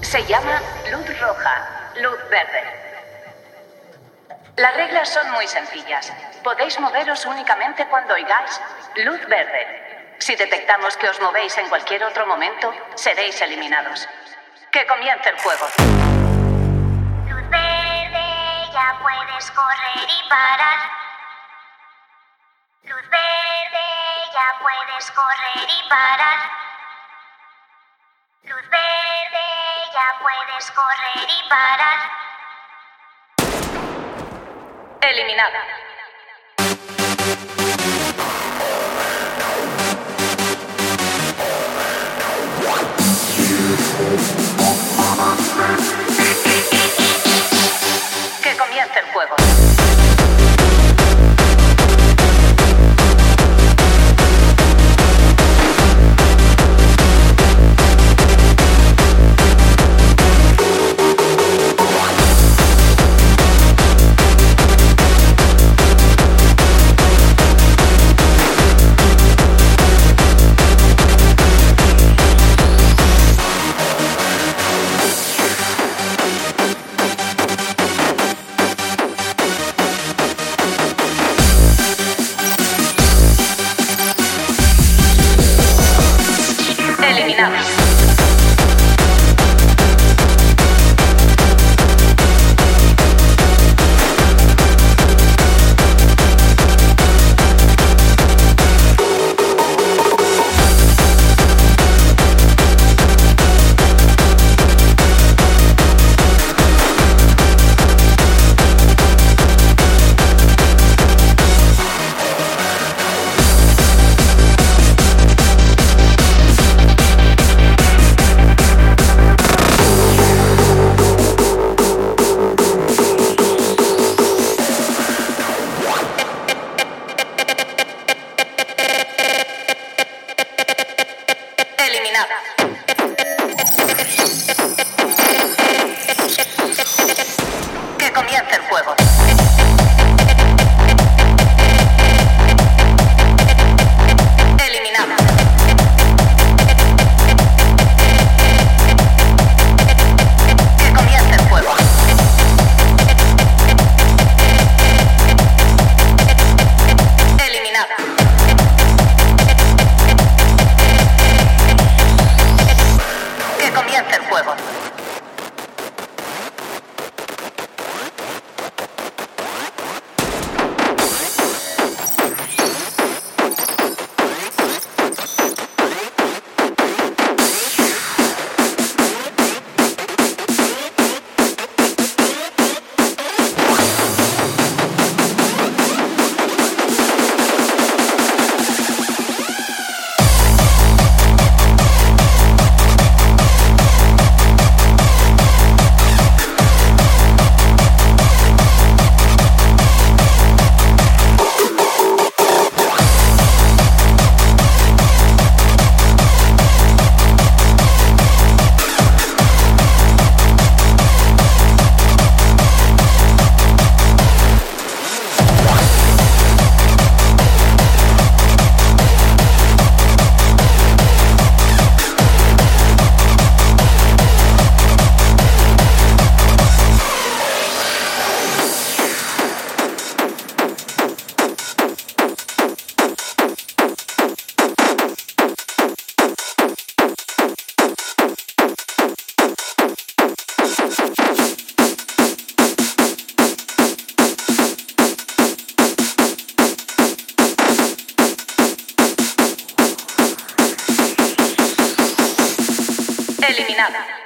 Se llama luz roja, luz verde. Las reglas son muy sencillas. Podéis moveros únicamente cuando oigáis luz verde. Si detectamos que os movéis en cualquier otro momento, seréis eliminados. Que comience el juego. Luz verde, ya puedes correr y parar. Luz verde, ya puedes correr y parar. Puedes correr y parar. Eliminada. Que comience Eliminada.